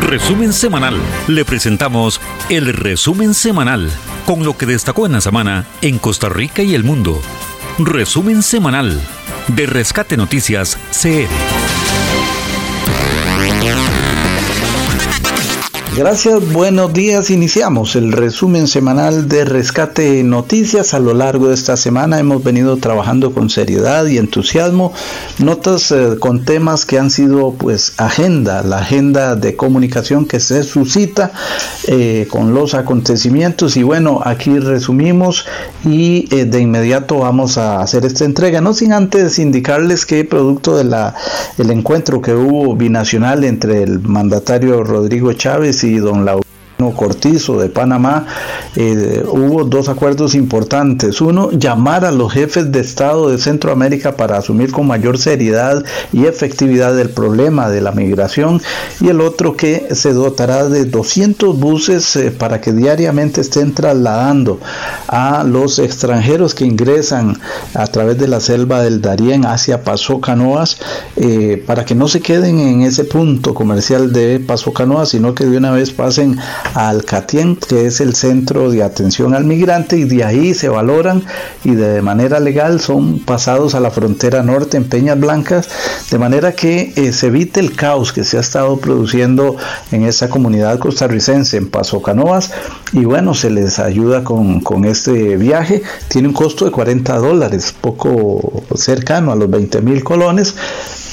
Resumen semanal. Le presentamos el resumen semanal con lo que destacó en la semana en Costa Rica y el mundo. Resumen semanal de Rescate Noticias CR. Gracias, buenos días. Iniciamos el resumen semanal de Rescate Noticias. A lo largo de esta semana hemos venido trabajando con seriedad y entusiasmo, notas eh, con temas que han sido pues agenda, la agenda de comunicación que se suscita eh, con los acontecimientos. Y bueno, aquí resumimos y eh, de inmediato vamos a hacer esta entrega, no sin antes indicarles que producto de la el encuentro que hubo binacional entre el mandatario Rodrigo Chávez y y don Cortizo de Panamá, eh, hubo dos acuerdos importantes. Uno, llamar a los jefes de Estado de Centroamérica para asumir con mayor seriedad y efectividad el problema de la migración. Y el otro, que se dotará de 200 buses eh, para que diariamente estén trasladando a los extranjeros que ingresan a través de la selva del Darién hacia Paso Canoas, eh, para que no se queden en ese punto comercial de Paso Canoas, sino que de una vez pasen al CATIEN, que es el Centro de Atención al Migrante, y de ahí se valoran y de manera legal son pasados a la frontera norte en Peñas Blancas, de manera que eh, se evite el caos que se ha estado produciendo en esa comunidad costarricense, en Paso Canoas, y bueno, se les ayuda con, con este viaje, tiene un costo de 40 dólares, poco cercano a los 20 mil colones,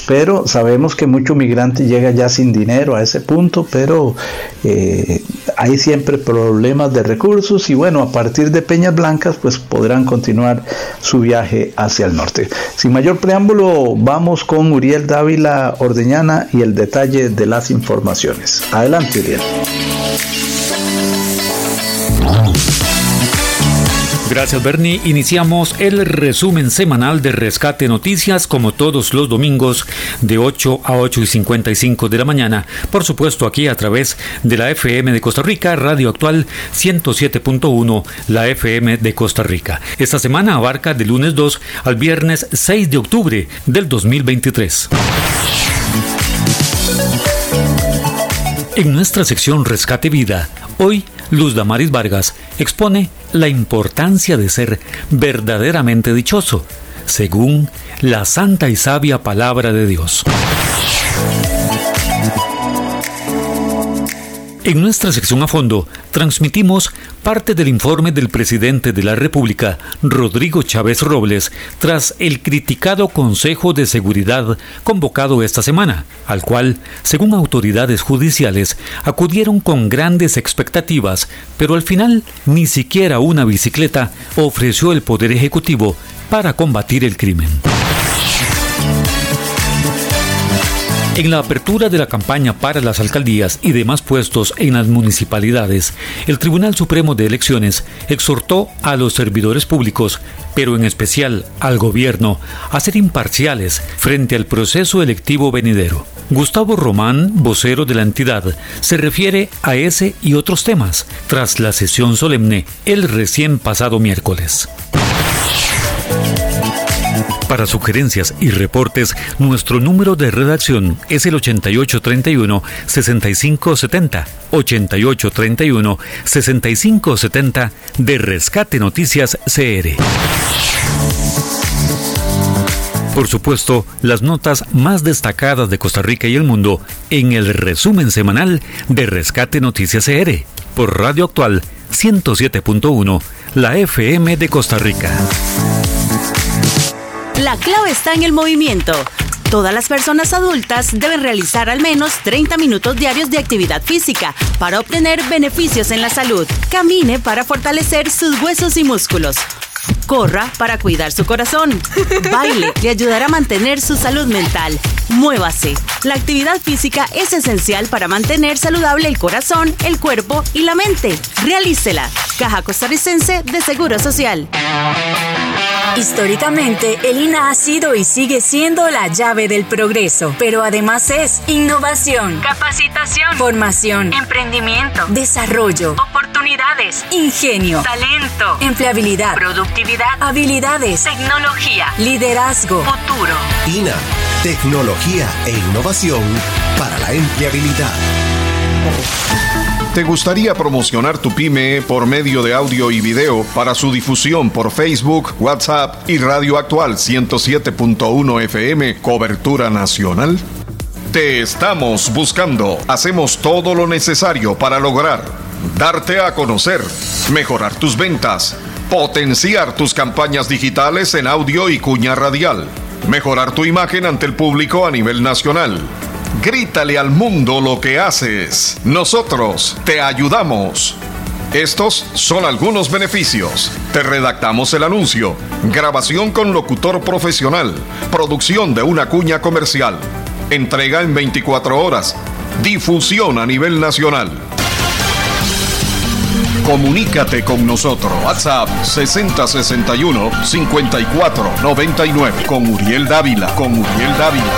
pero sabemos que mucho migrante llega ya sin dinero a ese punto, pero eh, hay siempre problemas de recursos y bueno, a partir de Peñas Blancas pues podrán continuar su viaje hacia el norte. Sin mayor preámbulo, vamos con Uriel Dávila Ordeñana y el detalle de las informaciones. Adelante, Uriel. Gracias Bernie. Iniciamos el resumen semanal de Rescate Noticias como todos los domingos de 8 a 8 y 55 de la mañana. Por supuesto aquí a través de la FM de Costa Rica, Radio Actual 107.1, la FM de Costa Rica. Esta semana abarca de lunes 2 al viernes 6 de octubre del 2023. En nuestra sección Rescate Vida, hoy Luz Damaris Vargas expone la importancia de ser verdaderamente dichoso, según la santa y sabia palabra de Dios. En nuestra sección a fondo transmitimos parte del informe del presidente de la República, Rodrigo Chávez Robles, tras el criticado Consejo de Seguridad convocado esta semana, al cual, según autoridades judiciales, acudieron con grandes expectativas, pero al final ni siquiera una bicicleta ofreció el Poder Ejecutivo para combatir el crimen. En la apertura de la campaña para las alcaldías y demás puestos en las municipalidades, el Tribunal Supremo de Elecciones exhortó a los servidores públicos, pero en especial al gobierno, a ser imparciales frente al proceso electivo venidero. Gustavo Román, vocero de la entidad, se refiere a ese y otros temas tras la sesión solemne el recién pasado miércoles. Para sugerencias y reportes, nuestro número de redacción es el 8831-6570. 8831-6570 de Rescate Noticias CR. Por supuesto, las notas más destacadas de Costa Rica y el mundo en el resumen semanal de Rescate Noticias CR por Radio Actual 107.1, la FM de Costa Rica. La clave está en el movimiento. Todas las personas adultas deben realizar al menos 30 minutos diarios de actividad física para obtener beneficios en la salud. Camine para fortalecer sus huesos y músculos. Corra para cuidar su corazón. Baile le ayudará a mantener su salud mental. Muévase. La actividad física es esencial para mantener saludable el corazón, el cuerpo y la mente. Realícela. Caja Costarricense de Seguro Social. Históricamente, el INA ha sido y sigue siendo la llave del progreso, pero además es innovación, capacitación, formación, emprendimiento, desarrollo, oportunidades, ingenio, talento, empleabilidad, productividad, habilidades, tecnología, liderazgo, futuro. INA, tecnología e innovación para la empleabilidad. ¿Te gustaría promocionar tu pyme por medio de audio y video para su difusión por Facebook, WhatsApp y Radio Actual 107.1 FM, cobertura nacional? Te estamos buscando. Hacemos todo lo necesario para lograr darte a conocer, mejorar tus ventas, potenciar tus campañas digitales en audio y cuña radial, mejorar tu imagen ante el público a nivel nacional Grítale al mundo lo que haces. Nosotros te ayudamos. Estos son algunos beneficios. Te redactamos el anuncio, grabación con locutor profesional, producción de una cuña comercial, entrega en 24 horas, difusión a nivel nacional. Comunícate con nosotros. WhatsApp 6061 5499 con Uriel Dávila. Con Uriel Dávila.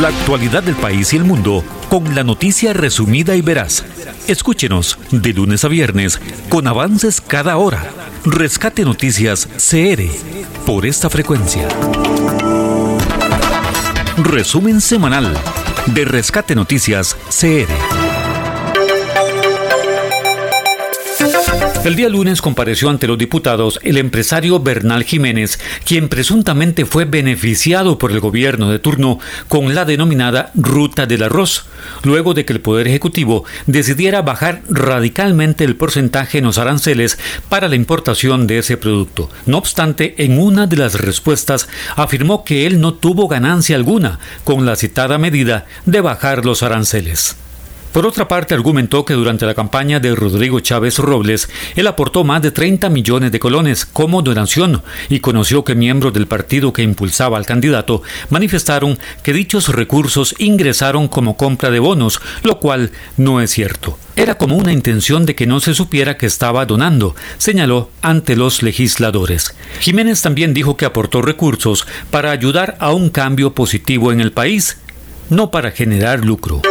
La actualidad del país y el mundo con la noticia resumida y veraz. Escúchenos de lunes a viernes con avances cada hora. Rescate Noticias CR por esta frecuencia. Resumen semanal de Rescate Noticias CR. El día lunes compareció ante los diputados el empresario Bernal Jiménez, quien presuntamente fue beneficiado por el gobierno de turno con la denominada Ruta del Arroz, luego de que el Poder Ejecutivo decidiera bajar radicalmente el porcentaje en los aranceles para la importación de ese producto. No obstante, en una de las respuestas afirmó que él no tuvo ganancia alguna con la citada medida de bajar los aranceles. Por otra parte, argumentó que durante la campaña de Rodrigo Chávez Robles, él aportó más de 30 millones de colones como donación y conoció que miembros del partido que impulsaba al candidato manifestaron que dichos recursos ingresaron como compra de bonos, lo cual no es cierto. Era como una intención de que no se supiera que estaba donando, señaló ante los legisladores. Jiménez también dijo que aportó recursos para ayudar a un cambio positivo en el país, no para generar lucro.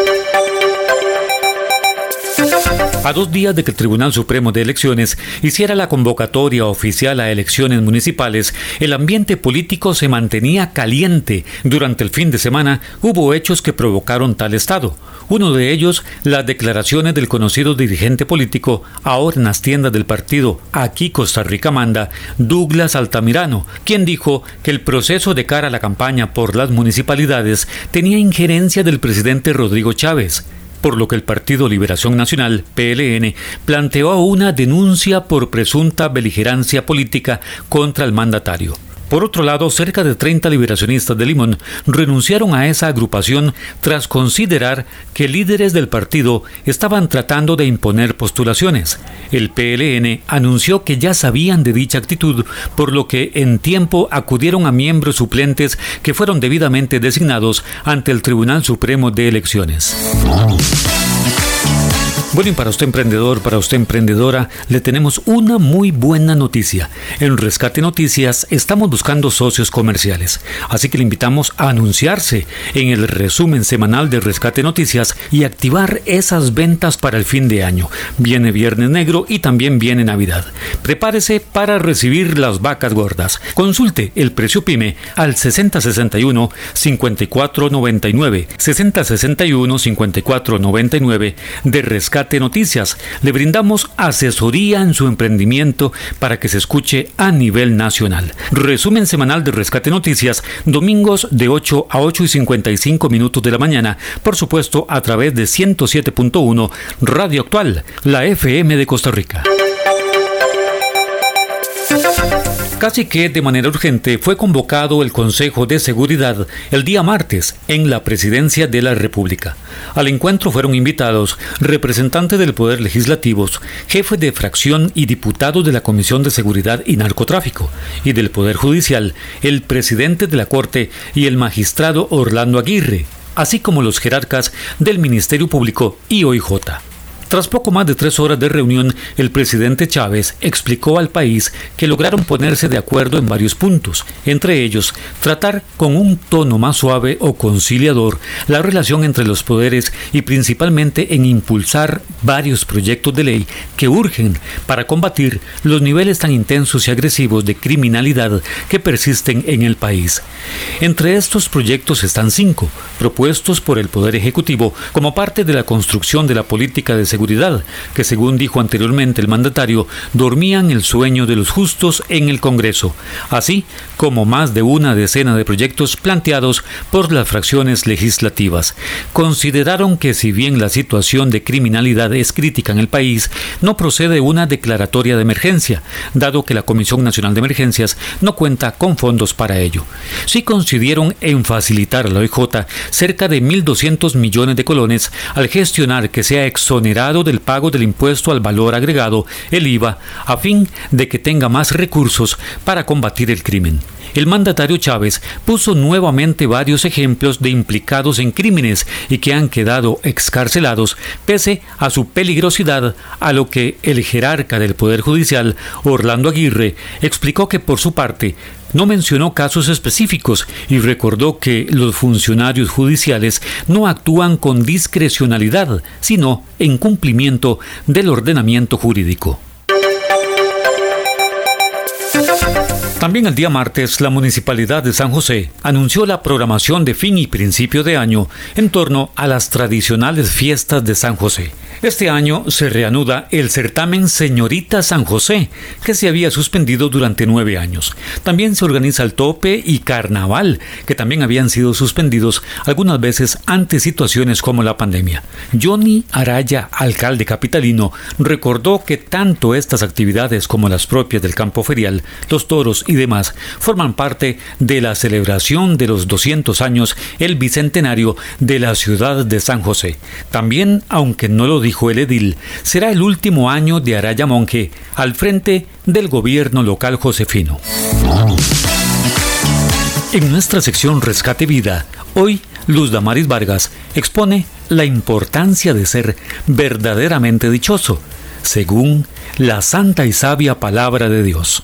A dos días de que el Tribunal Supremo de Elecciones hiciera la convocatoria oficial a elecciones municipales, el ambiente político se mantenía caliente. Durante el fin de semana hubo hechos que provocaron tal estado. Uno de ellos, las declaraciones del conocido dirigente político, ahora en las tiendas del partido Aquí Costa Rica Manda, Douglas Altamirano, quien dijo que el proceso de cara a la campaña por las municipalidades tenía injerencia del presidente Rodrigo Chávez por lo que el Partido Liberación Nacional, PLN, planteó una denuncia por presunta beligerancia política contra el mandatario. Por otro lado, cerca de 30 liberacionistas de Limón renunciaron a esa agrupación tras considerar que líderes del partido estaban tratando de imponer postulaciones. El PLN anunció que ya sabían de dicha actitud, por lo que en tiempo acudieron a miembros suplentes que fueron debidamente designados ante el Tribunal Supremo de Elecciones. Bueno, y para usted emprendedor, para usted emprendedora, le tenemos una muy buena noticia. En Rescate Noticias estamos buscando socios comerciales, así que le invitamos a anunciarse en el resumen semanal de Rescate Noticias y activar esas ventas para el fin de año. Viene Viernes Negro y también viene Navidad. Prepárese para recibir las vacas gordas. Consulte el precio PYME al 6061 5499 6061 5499 de Rescate Noticias. Le brindamos asesoría en su emprendimiento para que se escuche a nivel nacional. Resumen semanal de Rescate Noticias, domingos de 8 a 8 y 55 minutos de la mañana, por supuesto a través de 107.1 Radio Actual, la FM de Costa Rica. Casi que de manera urgente fue convocado el Consejo de Seguridad el día martes en la Presidencia de la República. Al encuentro fueron invitados representantes del Poder Legislativo, jefe de fracción y diputados de la Comisión de Seguridad y Narcotráfico, y del Poder Judicial, el presidente de la Corte y el magistrado Orlando Aguirre, así como los jerarcas del Ministerio Público y OIJ. Tras poco más de tres horas de reunión, el presidente Chávez explicó al país que lograron ponerse de acuerdo en varios puntos, entre ellos tratar con un tono más suave o conciliador la relación entre los poderes y principalmente en impulsar varios proyectos de ley que urgen para combatir los niveles tan intensos y agresivos de criminalidad que persisten en el país. Entre estos proyectos están cinco, propuestos por el Poder Ejecutivo como parte de la construcción de la política de seguridad seguridad, que según dijo anteriormente el mandatario, dormían el sueño de los justos en el Congreso, así como más de una decena de proyectos planteados por las fracciones legislativas. Consideraron que si bien la situación de criminalidad es crítica en el país, no procede una declaratoria de emergencia, dado que la Comisión Nacional de Emergencias no cuenta con fondos para ello. Sí coincidieron en facilitar a la OIJ cerca de 1.200 millones de colones al gestionar que sea del pago del impuesto al valor agregado, el IVA, a fin de que tenga más recursos para combatir el crimen. El mandatario Chávez puso nuevamente varios ejemplos de implicados en crímenes y que han quedado excarcelados pese a su peligrosidad, a lo que el jerarca del Poder Judicial, Orlando Aguirre, explicó que por su parte no mencionó casos específicos y recordó que los funcionarios judiciales no actúan con discrecionalidad, sino en cumplimiento del ordenamiento jurídico. También el día martes, la Municipalidad de San José anunció la programación de fin y principio de año en torno a las tradicionales fiestas de San José. Este año se reanuda el certamen Señorita San José, que se había suspendido durante nueve años. También se organiza el tope y carnaval, que también habían sido suspendidos algunas veces ante situaciones como la pandemia. Johnny Araya, alcalde capitalino, recordó que tanto estas actividades como las propias del campo ferial, los toros y demás forman parte de la celebración de los 200 años, el bicentenario de la ciudad de San José. También, aunque no lo dijo el edil, será el último año de Araya Monje al frente del gobierno local josefino. En nuestra sección Rescate Vida, hoy Luz Damaris Vargas expone la importancia de ser verdaderamente dichoso, según la santa y sabia palabra de Dios.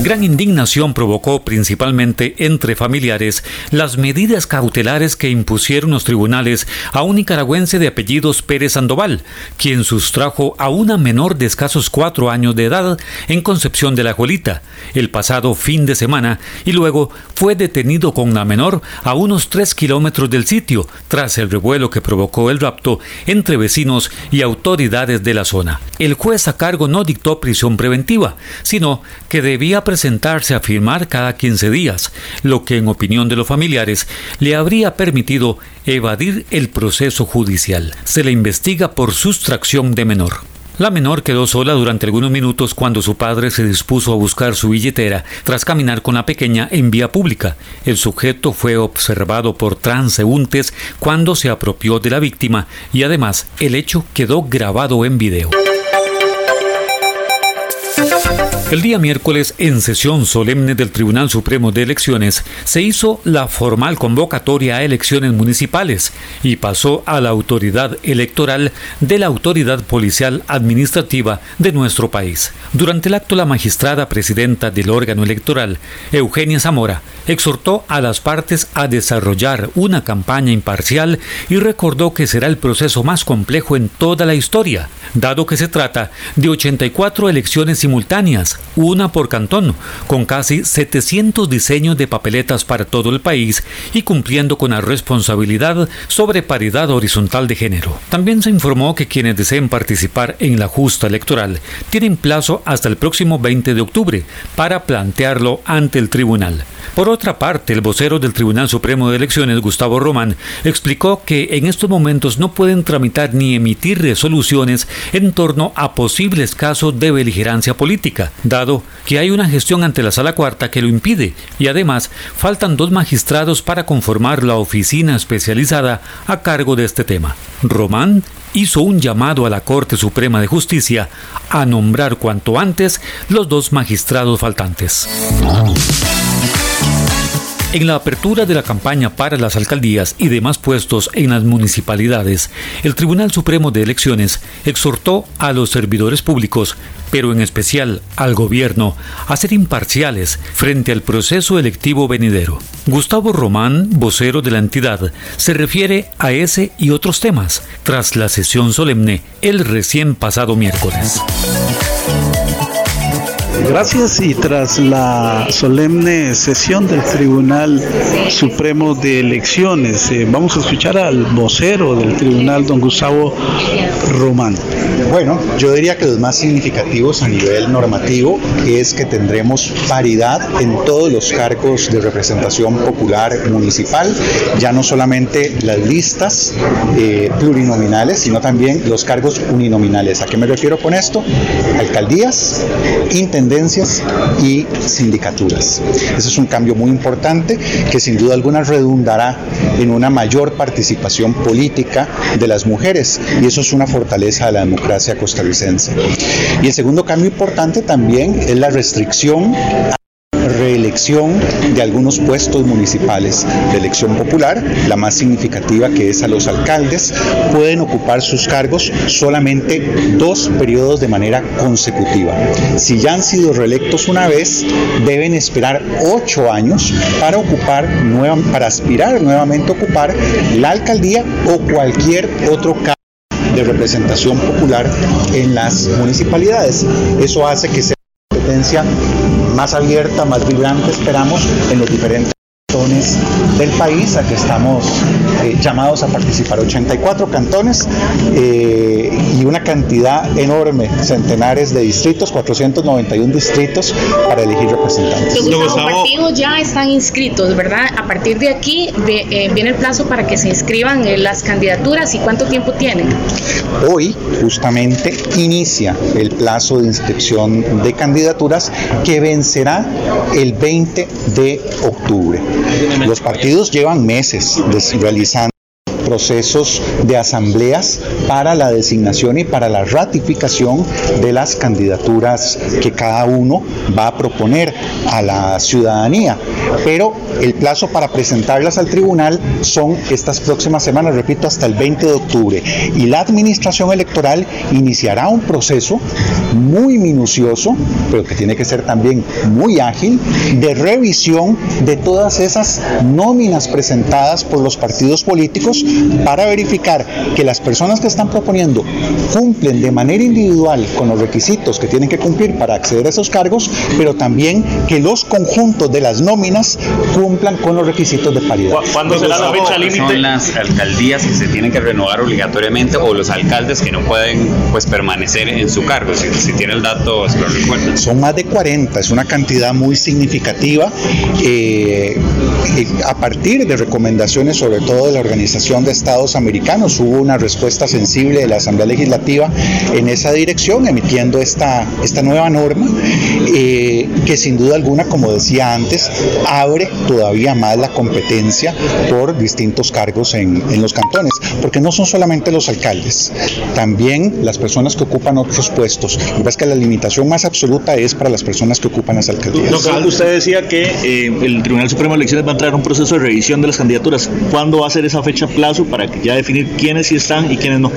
Gran indignación provocó principalmente entre familiares las medidas cautelares que impusieron los tribunales a un nicaragüense de apellidos Pérez Sandoval, quien sustrajo a una menor de escasos cuatro años de edad en Concepción de la Jolita el pasado fin de semana y luego fue detenido con la menor a unos tres kilómetros del sitio tras el revuelo que provocó el rapto entre vecinos y autoridades de la zona. El juez a cargo no dictó prisión preventiva, sino que debía presentarse a firmar cada 15 días, lo que en opinión de los familiares le habría permitido evadir el proceso judicial. Se le investiga por sustracción de menor. La menor quedó sola durante algunos minutos cuando su padre se dispuso a buscar su billetera tras caminar con la pequeña en vía pública. El sujeto fue observado por transeúntes cuando se apropió de la víctima y además el hecho quedó grabado en video. El día miércoles, en sesión solemne del Tribunal Supremo de Elecciones, se hizo la formal convocatoria a elecciones municipales y pasó a la autoridad electoral de la Autoridad Policial Administrativa de nuestro país. Durante el acto, la magistrada presidenta del órgano electoral, Eugenia Zamora, exhortó a las partes a desarrollar una campaña imparcial y recordó que será el proceso más complejo en toda la historia, dado que se trata de 84 elecciones simultáneas una por cantón, con casi 700 diseños de papeletas para todo el país y cumpliendo con la responsabilidad sobre paridad horizontal de género. También se informó que quienes deseen participar en la justa electoral tienen plazo hasta el próximo 20 de octubre para plantearlo ante el tribunal. Por otra parte, el vocero del Tribunal Supremo de Elecciones, Gustavo Román, explicó que en estos momentos no pueden tramitar ni emitir resoluciones en torno a posibles casos de beligerancia política, dado que hay una gestión ante la Sala Cuarta que lo impide y además faltan dos magistrados para conformar la oficina especializada a cargo de este tema. Román hizo un llamado a la Corte Suprema de Justicia a nombrar cuanto antes los dos magistrados faltantes. En la apertura de la campaña para las alcaldías y demás puestos en las municipalidades, el Tribunal Supremo de Elecciones exhortó a los servidores públicos, pero en especial al gobierno, a ser imparciales frente al proceso electivo venidero. Gustavo Román, vocero de la entidad, se refiere a ese y otros temas tras la sesión solemne el recién pasado miércoles. Gracias y tras la solemne sesión del Tribunal Supremo de Elecciones, eh, vamos a escuchar al vocero del tribunal, don Gustavo Román. Bueno, yo diría que los más significativos a nivel normativo es que tendremos paridad en todos los cargos de representación popular municipal, ya no solamente las listas eh, plurinominales, sino también los cargos uninominales. ¿A qué me refiero con esto? Alcaldías, intendencias, y sindicaturas. Ese es un cambio muy importante que sin duda alguna redundará en una mayor participación política de las mujeres y eso es una fortaleza de la democracia costarricense. Y el segundo cambio importante también es la restricción de algunos puestos municipales de elección popular, la más significativa que es a los alcaldes, pueden ocupar sus cargos solamente dos periodos de manera consecutiva. Si ya han sido reelectos una vez, deben esperar ocho años para ocupar para aspirar nuevamente a ocupar la alcaldía o cualquier otro cargo de representación popular en las municipalidades. Eso hace que sea competencia más abierta, más vibrante, esperamos, en los diferentes cantones del país, a que estamos eh, llamados a participar. 84 cantones eh, y una cantidad enorme, centenares de distritos, 491 distritos para elegir representantes. Los partidos ya están inscritos, ¿verdad? A partir de aquí eh, viene el plazo para que se inscriban las candidaturas y cuánto tiempo tienen. Hoy justamente inicia el plazo de inscripción de candidaturas que vencerá el 20 de octubre. Los partidos llevan meses realizando procesos de asambleas para la designación y para la ratificación de las candidaturas que cada uno va a proponer a la ciudadanía. Pero el plazo para presentarlas al tribunal son estas próximas semanas, repito, hasta el 20 de octubre. Y la administración electoral iniciará un proceso muy minucioso, pero que tiene que ser también muy ágil, de revisión de todas esas nóminas presentadas por los partidos políticos para verificar que las personas que están proponiendo cumplen de manera individual con los requisitos que tienen que cumplir para acceder a esos cargos, pero también que los conjuntos de las nóminas cumplan con los requisitos de paridad. ¿Cuándo será la fecha límite? Son las alcaldías que se tienen que renovar obligatoriamente o los alcaldes que no pueden pues permanecer en su cargo, si, tiene el dato, se lo recuerdan. Son más de 40, es una cantidad muy significativa eh, a partir de recomendaciones sobre todo de la Organización de Estados Americanos. Hubo una respuesta sensible de la Asamblea Legislativa en esa dirección, emitiendo esta, esta nueva norma, eh, que sin duda alguna, como decía antes, abre todavía más la competencia por distintos cargos en, en los cantones, porque no son solamente los alcaldes, también las personas que ocupan otros puestos. Lo que es que la limitación más absoluta es para las personas que ocupan las alcaldías. usted decía que eh, el Tribunal Supremo de Elecciones va a entrar en un proceso de revisión de las candidaturas. ¿Cuándo va a ser esa fecha plazo para ya definir quiénes sí están y quiénes no?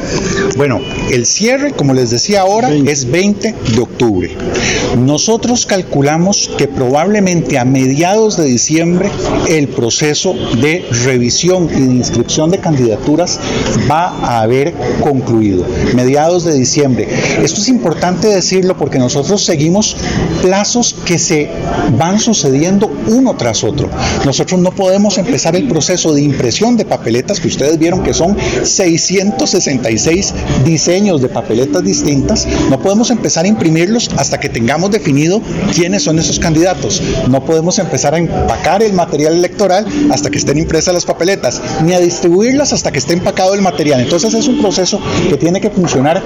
Bueno, el cierre, como les decía ahora, es 20 de octubre. Nosotros calculamos que probablemente a mediados de diciembre el proceso de revisión y de inscripción de candidaturas va a haber concluido. Mediados de diciembre. Esto es importante decirlo porque nosotros seguimos plazos que se van sucediendo uno tras otro. Nosotros no podemos empezar el proceso de impresión de papeletas que ustedes vieron que son 666 diseños de papeletas distintas. No podemos empezar a imprimirlos hasta que tengamos definido quiénes son esos candidatos. No podemos empezar a empacar el material electoral hasta que estén impresas las papeletas, ni a distribuirlas hasta que esté empacado el material. Entonces es un proceso que tiene que funcionar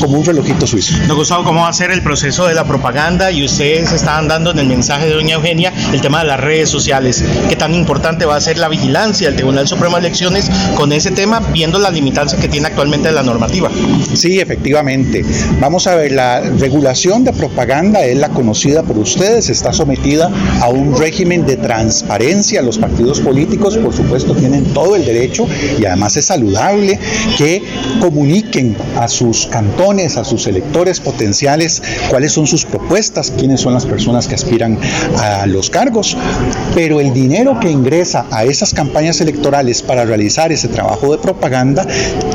como un relojito suizo. Nos Gustavo, ¿cómo va a ser el proceso de la propaganda? Y ustedes estaban dando en el mensaje de doña Eugenia el tema de las redes sociales. ¿Qué tan importante va a ser la vigilancia del Tribunal Supremo de Elecciones con ese tema, viendo la limitancia que tiene actualmente la normativa. Sí, efectivamente. Vamos a ver, la regulación de propaganda es la conocida por ustedes, está sometida a un régimen de transparencia. Los partidos políticos, por supuesto, tienen todo el derecho y además es saludable que comuniquen a sus cantones, a sus electores potenciales, cuáles son sus propuestas, quiénes son las personas que aspiran a los cargos. Pero el dinero que ingresa a esas campañas electorales para realizar ese trabajo de propaganda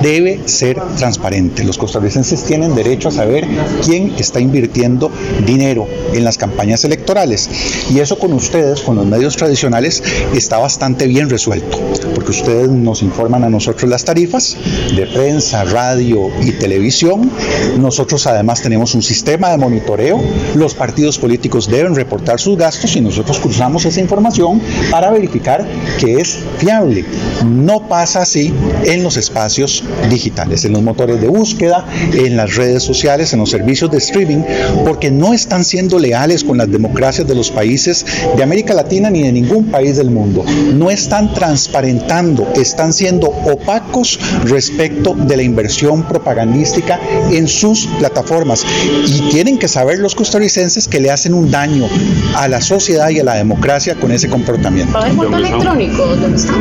debe ser transparente. Los costarricenses tienen derecho a saber quién está invirtiendo dinero en las campañas electorales. Y eso con ustedes, con los medios tradicionales, está bastante bien resuelto, porque ustedes nos informan a nosotros las tarifas de prensa, radio y televisión. Nosotros además tenemos un sistema de monitoreo. Los partidos políticos deben reportar sus gastos y nosotros cruzamos esa información para verificar que es fiable. No pasa así en los espacios digitales, en los motores de búsqueda, en las redes sociales, en los servicios de streaming, porque no están siendo leales con las democracias de los países de América Latina ni de ningún país del mundo. No están transparentando, están siendo opacos respecto de la inversión propagandística en sus plataformas. Y tienen que saber los costarricenses que le hacen un daño a la sociedad y a la democracia con ese comportamiento. voto electrónico? ¿Dónde está?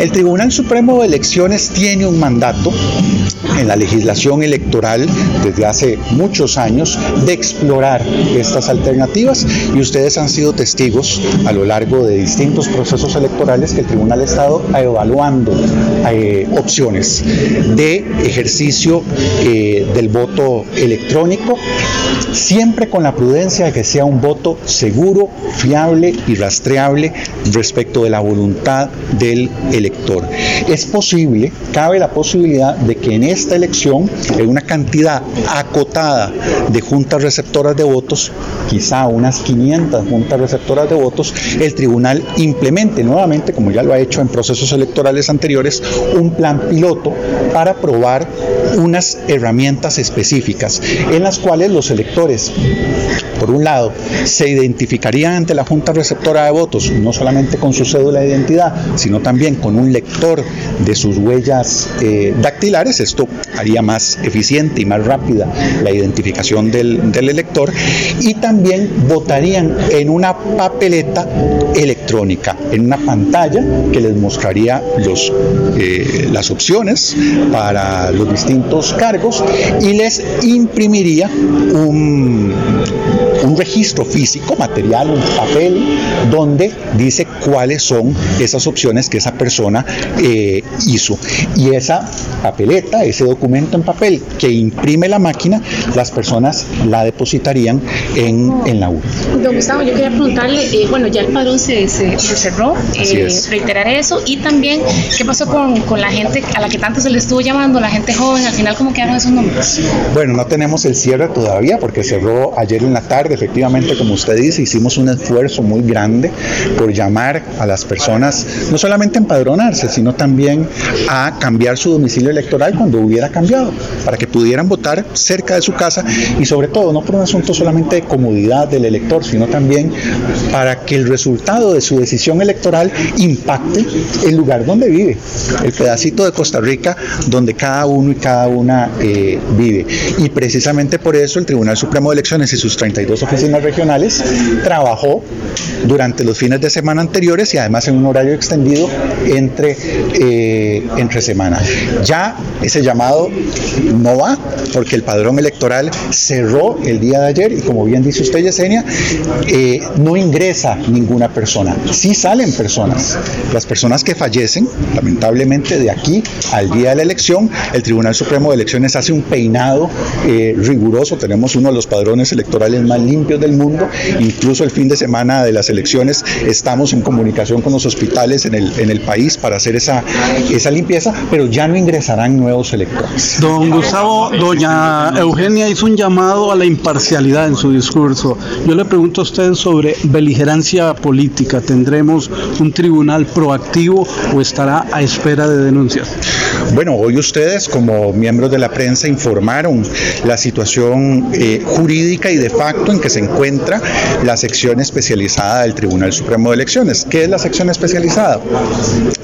El Tribunal Supremo de Elecciones tiene un mandato en la legislación electoral desde hace muchos años de explorar estas alternativas y ustedes han sido testigos a lo largo de distintos procesos electorales que el Tribunal ha estado evaluando eh, opciones de ejercicio eh, del voto electrónico, siempre con la prudencia de que sea un voto seguro, fiable y rastreable respecto de la voluntad del elector. Es posible, cabe la posibilidad de que en esta elección, en una cantidad acotada de juntas receptoras de votos, quizá unas 500 juntas receptoras de votos, el tribunal implemente nuevamente, como ya lo ha hecho en procesos electorales anteriores, un plan piloto para probar unas herramientas específicas en las cuales los electores, por un lado, se identificarían ante la Junta Receptora de Votos, no solamente con su cédula de identidad, sino también con un lector de sus huellas eh, dactilares. Esto haría más eficiente y más rápida la identificación del, elector. Y también votarían en una papeleta electrónica, en una pantalla que les mostraría los, eh, las opciones para los distintos cargos y les imprimiría un, un registro físico, material, un papel, donde dice cuáles son esas opciones que esa persona eh, hizo. Y esa papeleta, ese documento en papel que imprime la máquina, las personas la depositarían en, en la urna. Don Gustavo, yo quería preguntarle, eh, bueno, ya el padrón se, se, se cerró, eh, reiterar eso, y también, ¿qué pasó con, con, la gente a la que tanto se le estuvo llamando, la gente joven, al final cómo quedaron esos números? Bueno, no tenemos el cierre todavía porque cerró ayer en la tarde, efectivamente, como usted dice, hicimos un esfuerzo muy grande por llamar a las personas, no solamente a empadronarse, sino también a cambiar su domicilio electoral cuando hubiera cambiado, para que pudieran votar cerca de su casa y sobre todo, no por un asunto solamente de comodidad del elector, sino también para que el resultado de su decisión electoral impacte el lugar donde vive, el pedacito de Costa Rica donde cada uno y cada una eh, vive. Y precisamente por eso el Tribunal Supremo de Elecciones y sus 32 oficinas regionales trabajó durante los fines de semana anteriores y además en un horario extendido entre, eh, entre semana. Ya ese llamado no va porque el padrón electoral cerró el día de ayer y como bien dice usted Yesenia, eh, no ingresa ninguna persona. Sí salen personas. Las personas que fallecen, lamentablemente de aquí al día de la elección, el Tribunal Supremo de Elecciones hace un peinado eh, riguroso. Tenemos uno de los padrones electorales más limpios del mundo. Incluso el fin de semana de las elecciones estamos en comunicación con los hospitales en el, en el país para hacer esa, esa limpieza, pero ya no ingresarán nuevos electores. Don Gustavo, doña Eugenia hizo un llamado a la imparcialidad en su discurso. Yo le pregunto a usted sobre beligerancia política. ¿Tendremos un tribunal proactivo o estará a espera de denuncias? Bueno, hoy ustedes como miembros de la prensa informaron la situación eh, jurídica y de facto en que se encuentra la sección especializada del Tribunal Supremo de Elecciones. ¿Qué es la sección especializada?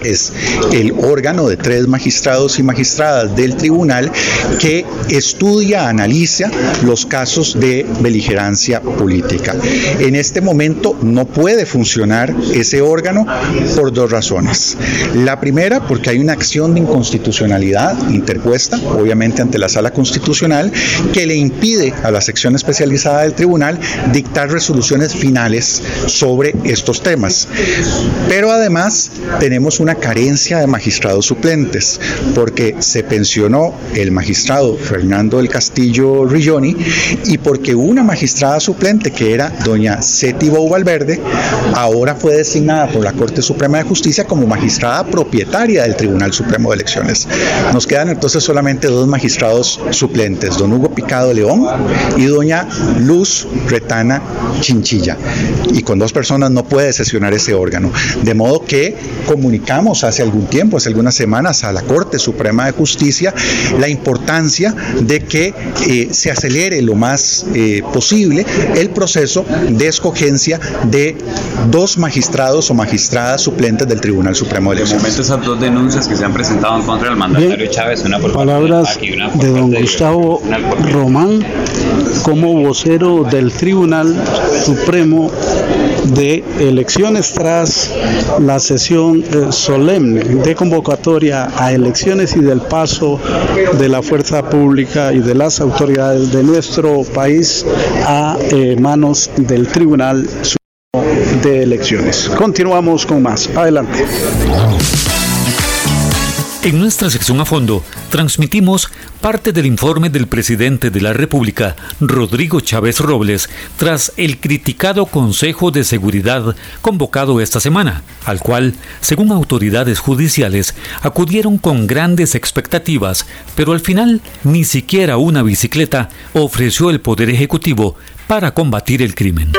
es el órgano de tres magistrados y magistradas del tribunal que estudia, analiza los casos de beligerancia política. En este momento no puede funcionar ese órgano por dos razones. La primera, porque hay una acción de inconstitucionalidad interpuesta, obviamente ante la sala constitucional, que le impide a la sección especializada del tribunal dictar resoluciones finales sobre estos temas. Pero además tenemos una carencia de magistrados suplentes, porque se pensionó el magistrado Fernando del Castillo Rilloni y porque una magistrada suplente que era doña Seti Bou Valverde, ahora fue designada por la Corte Suprema de Justicia como magistrada propietaria del Tribunal Supremo de Elecciones. Nos quedan entonces solamente dos magistrados suplentes, don Hugo Picado León y doña Luz Retana Chinchilla. Y con dos personas no puede sesionar ese órgano. De modo que comunicamos hace algún tiempo, hace algunas semanas, a la Corte Suprema de Justicia la importancia de que eh, se acelere lo más eh, posible el proceso de escogencia de dos magistrados o magistradas suplentes del Tribunal Supremo de Elecciones. De momento esas dos denuncias que se han presentado en contra del mandatario Chávez, una por palabras de, don Gustavo Román como vocero del Tribunal Supremo de Elecciones tras la sesión eh, solemne de convocatoria a elecciones y del paso de la fuerza pública y de las autoridades de nuestro país a eh, manos del Tribunal Supremo de Elecciones. Continuamos con más. Adelante. En nuestra sección a fondo, transmitimos parte del informe del presidente de la República, Rodrigo Chávez Robles, tras el criticado Consejo de Seguridad convocado esta semana, al cual, según autoridades judiciales, acudieron con grandes expectativas, pero al final ni siquiera una bicicleta ofreció el Poder Ejecutivo para combatir el crimen.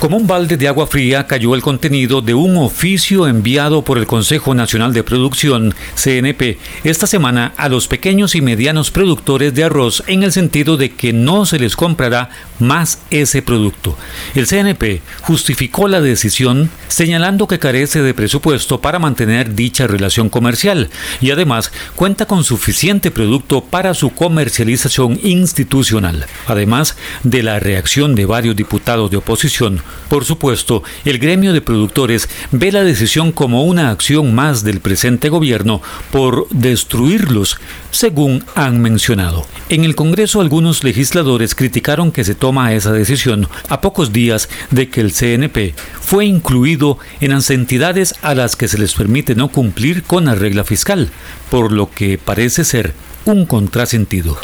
Como un balde de agua fría cayó el contenido de un oficio enviado por el Consejo Nacional de Producción, CNP, esta semana a los pequeños y medianos productores de arroz en el sentido de que no se les comprará más ese producto. El CNP justificó la decisión señalando que carece de presupuesto para mantener dicha relación comercial y además cuenta con suficiente producto para su comercialización institucional. Además de la reacción de varios diputados de oposición, por supuesto, el gremio de productores ve la decisión como una acción más del presente gobierno por destruirlos, según han mencionado. En el Congreso algunos legisladores criticaron que se toma esa decisión a pocos días de que el CNP fue incluido en las entidades a las que se les permite no cumplir con la regla fiscal, por lo que parece ser un contrasentido.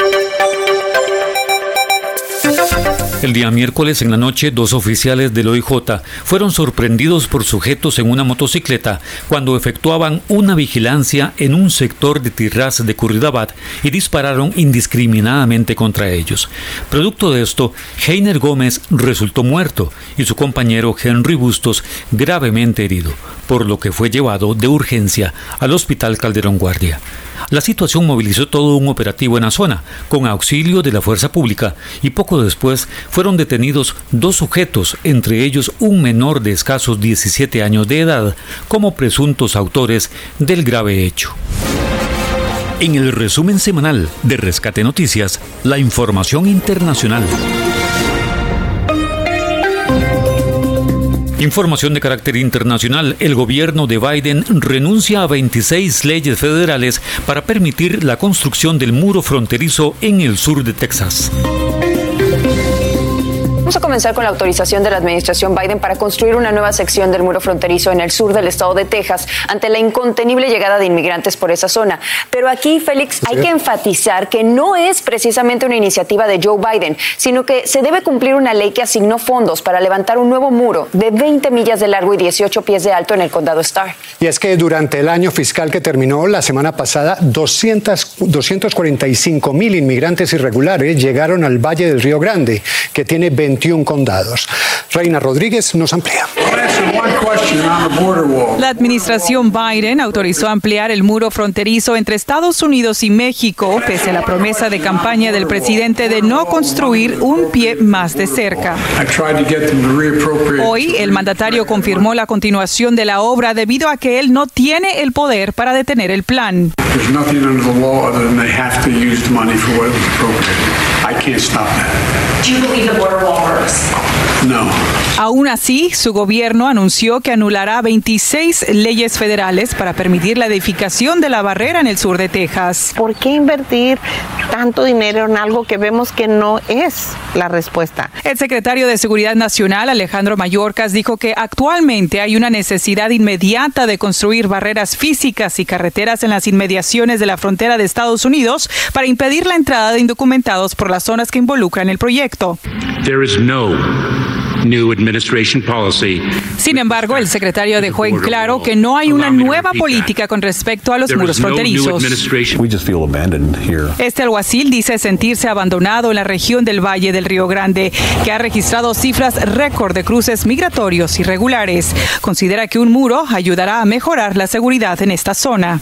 El día miércoles en la noche, dos oficiales del OIJ fueron sorprendidos por sujetos en una motocicleta cuando efectuaban una vigilancia en un sector de Tirraz de Curridabat y dispararon indiscriminadamente contra ellos. Producto de esto, Heiner Gómez resultó muerto y su compañero Henry Bustos gravemente herido, por lo que fue llevado de urgencia al Hospital Calderón Guardia. La situación movilizó todo un operativo en la zona, con auxilio de la fuerza pública, y poco después fueron detenidos dos sujetos, entre ellos un menor de escasos 17 años de edad, como presuntos autores del grave hecho. En el resumen semanal de Rescate Noticias, la información internacional. Información de carácter internacional. El gobierno de Biden renuncia a 26 leyes federales para permitir la construcción del muro fronterizo en el sur de Texas. Vamos a comenzar con la autorización de la administración Biden para construir una nueva sección del muro fronterizo en el sur del estado de Texas ante la incontenible llegada de inmigrantes por esa zona. Pero aquí, Félix, hay que enfatizar que no es precisamente una iniciativa de Joe Biden, sino que se debe cumplir una ley que asignó fondos para levantar un nuevo muro de 20 millas de largo y 18 pies de alto en el condado Starr. Y es que durante el año fiscal que terminó la semana pasada, 200, 245 mil inmigrantes irregulares llegaron al Valle del Río Grande, que tiene 20 21 condados. Reina Rodríguez nos amplía. La administración Biden autorizó ampliar el muro fronterizo entre Estados Unidos y México, pese a la promesa de campaña del presidente de no construir un pie más de cerca. Hoy, el mandatario confirmó la continuación de la obra debido a que él no tiene el poder para detener el plan. No. Aún así, su gobierno anunció que anulará 26 leyes federales para permitir la edificación de la barrera en el sur de Texas. ¿Por qué invertir tanto dinero en algo que vemos que no es la respuesta? El secretario de Seguridad Nacional, Alejandro Mayorkas, dijo que actualmente hay una necesidad inmediata de construir barreras físicas y carreteras en las inmediaciones de la frontera de Estados Unidos para impedir la entrada de indocumentados por las zonas que involucran el proyecto. There is no sin embargo, el secretario dejó en claro que no hay una nueva política con respecto a los muros fronterizos. Este alguacil dice sentirse abandonado en la región del Valle del Río Grande, que ha registrado cifras récord de cruces migratorios irregulares. Considera que un muro ayudará a mejorar la seguridad en esta zona.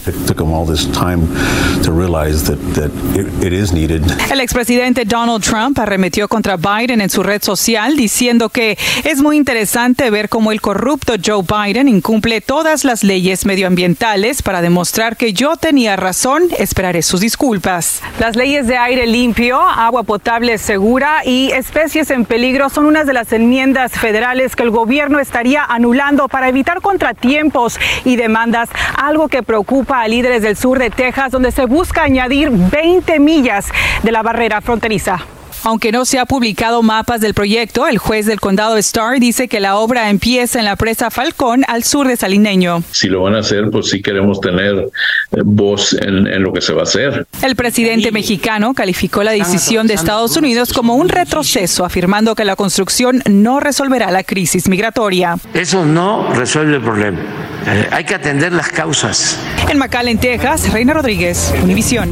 El expresidente Donald Trump arremetió contra Biden en su red social diciendo que es muy interesante ver cómo el corrupto Joe Biden incumple todas las leyes medioambientales para demostrar que yo tenía razón. Esperaré sus disculpas. Las leyes de aire limpio, agua potable segura y especies en peligro son unas de las enmiendas federales que el gobierno estaría anulando para evitar contratiempos y demandas, algo que preocupa a líderes del sur de Texas, donde se busca añadir 20 millas de la barrera fronteriza. Aunque no se ha publicado mapas del proyecto, el juez del condado Starr dice que la obra empieza en la presa Falcón al sur de Salineño. Si lo van a hacer, pues sí queremos tener eh, voz en, lo que se va a hacer. El presidente mexicano calificó la decisión de Estados Unidos como un retroceso, afirmando que la construcción no resolverá la crisis migratoria. Eso no resuelve el problema. Eh, hay que atender las causas. En McAllen, Texas, Reina Rodríguez, Univisión.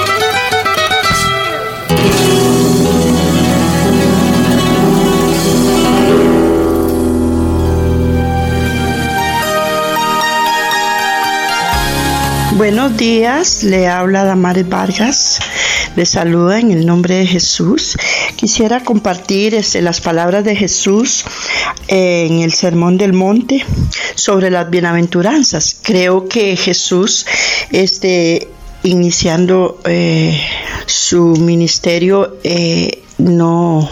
Buenos días, le habla Damares Vargas, le saluda en el nombre de Jesús. Quisiera compartir este, las palabras de Jesús en el Sermón del Monte sobre las bienaventuranzas. Creo que Jesús, este, iniciando eh, su ministerio, eh, no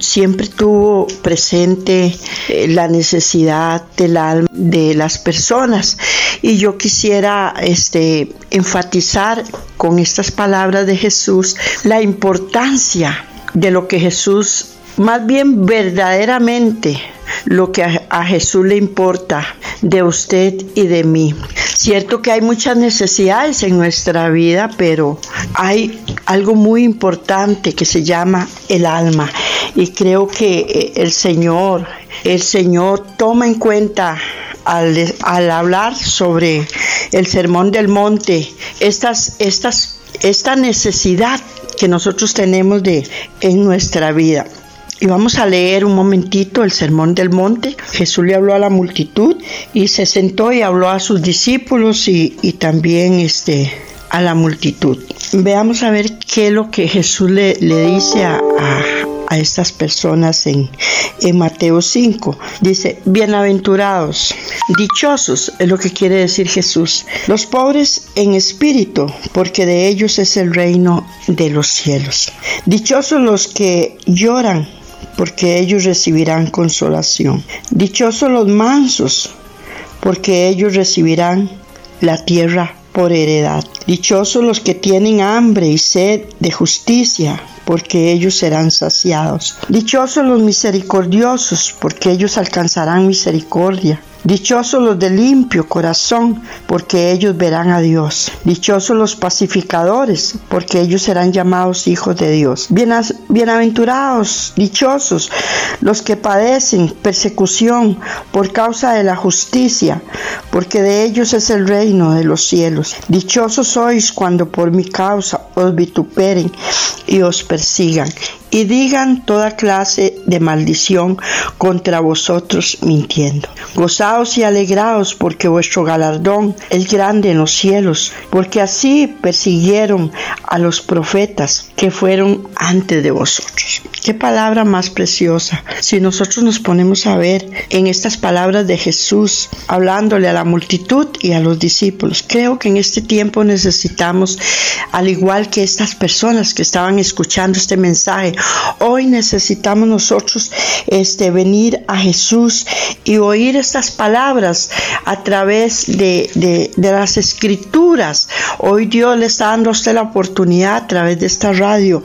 siempre tuvo presente eh, la necesidad del alma de las personas y yo quisiera este enfatizar con estas palabras de Jesús la importancia de lo que Jesús más bien verdaderamente lo que a, Jesús le importa de usted y de mí. Cierto que hay muchas necesidades en nuestra vida, pero hay algo muy importante que se llama el alma. Y creo que eh, el Señor, el Señor toma en cuenta al, al hablar sobre el sermón del monte, esta necesidad que nosotros tenemos de en nuestra vida. Y vamos a leer un momentito el Sermón del Monte. Jesús le habló a la multitud y se sentó y habló a sus discípulos y, también este, a la multitud. Veamos a ver qué es lo que Jesús le, dice a, a, estas personas en, en Mateo 5. Dice, bienaventurados, dichosos es lo que quiere decir Jesús, los pobres en espíritu, porque de ellos es el reino de los cielos. Dichosos los que lloran porque ellos recibirán consolación. Dichosos los mansos, porque ellos recibirán la tierra por heredad. Dichosos los que tienen hambre y sed de justicia, porque ellos serán saciados. Dichosos los misericordiosos, porque ellos alcanzarán misericordia. Dichosos los de limpio corazón, porque ellos verán a Dios. Dichosos los pacificadores, porque ellos serán llamados hijos de Dios. Bienaventurados, dichosos los que padecen persecución por causa de la justicia, porque de ellos es el reino de los cielos. Dichosos sois cuando por mi causa os vituperen y os persigan y digan toda clase de maldición contra vosotros mintiendo. Gozaos y alegraos porque vuestro galardón es grande en los cielos, porque así persiguieron a los profetas que fueron antes de vosotros. Qué palabra más preciosa. Si nosotros nos ponemos a ver en estas palabras de Jesús, hablándole a la multitud y a los discípulos, creo que en este tiempo necesitamos, al igual que estas personas que estaban escuchando este mensaje, Hoy necesitamos nosotros este, venir a Jesús y oír estas palabras a través de, las escrituras. Hoy Dios le está dando a usted la oportunidad a través de esta radio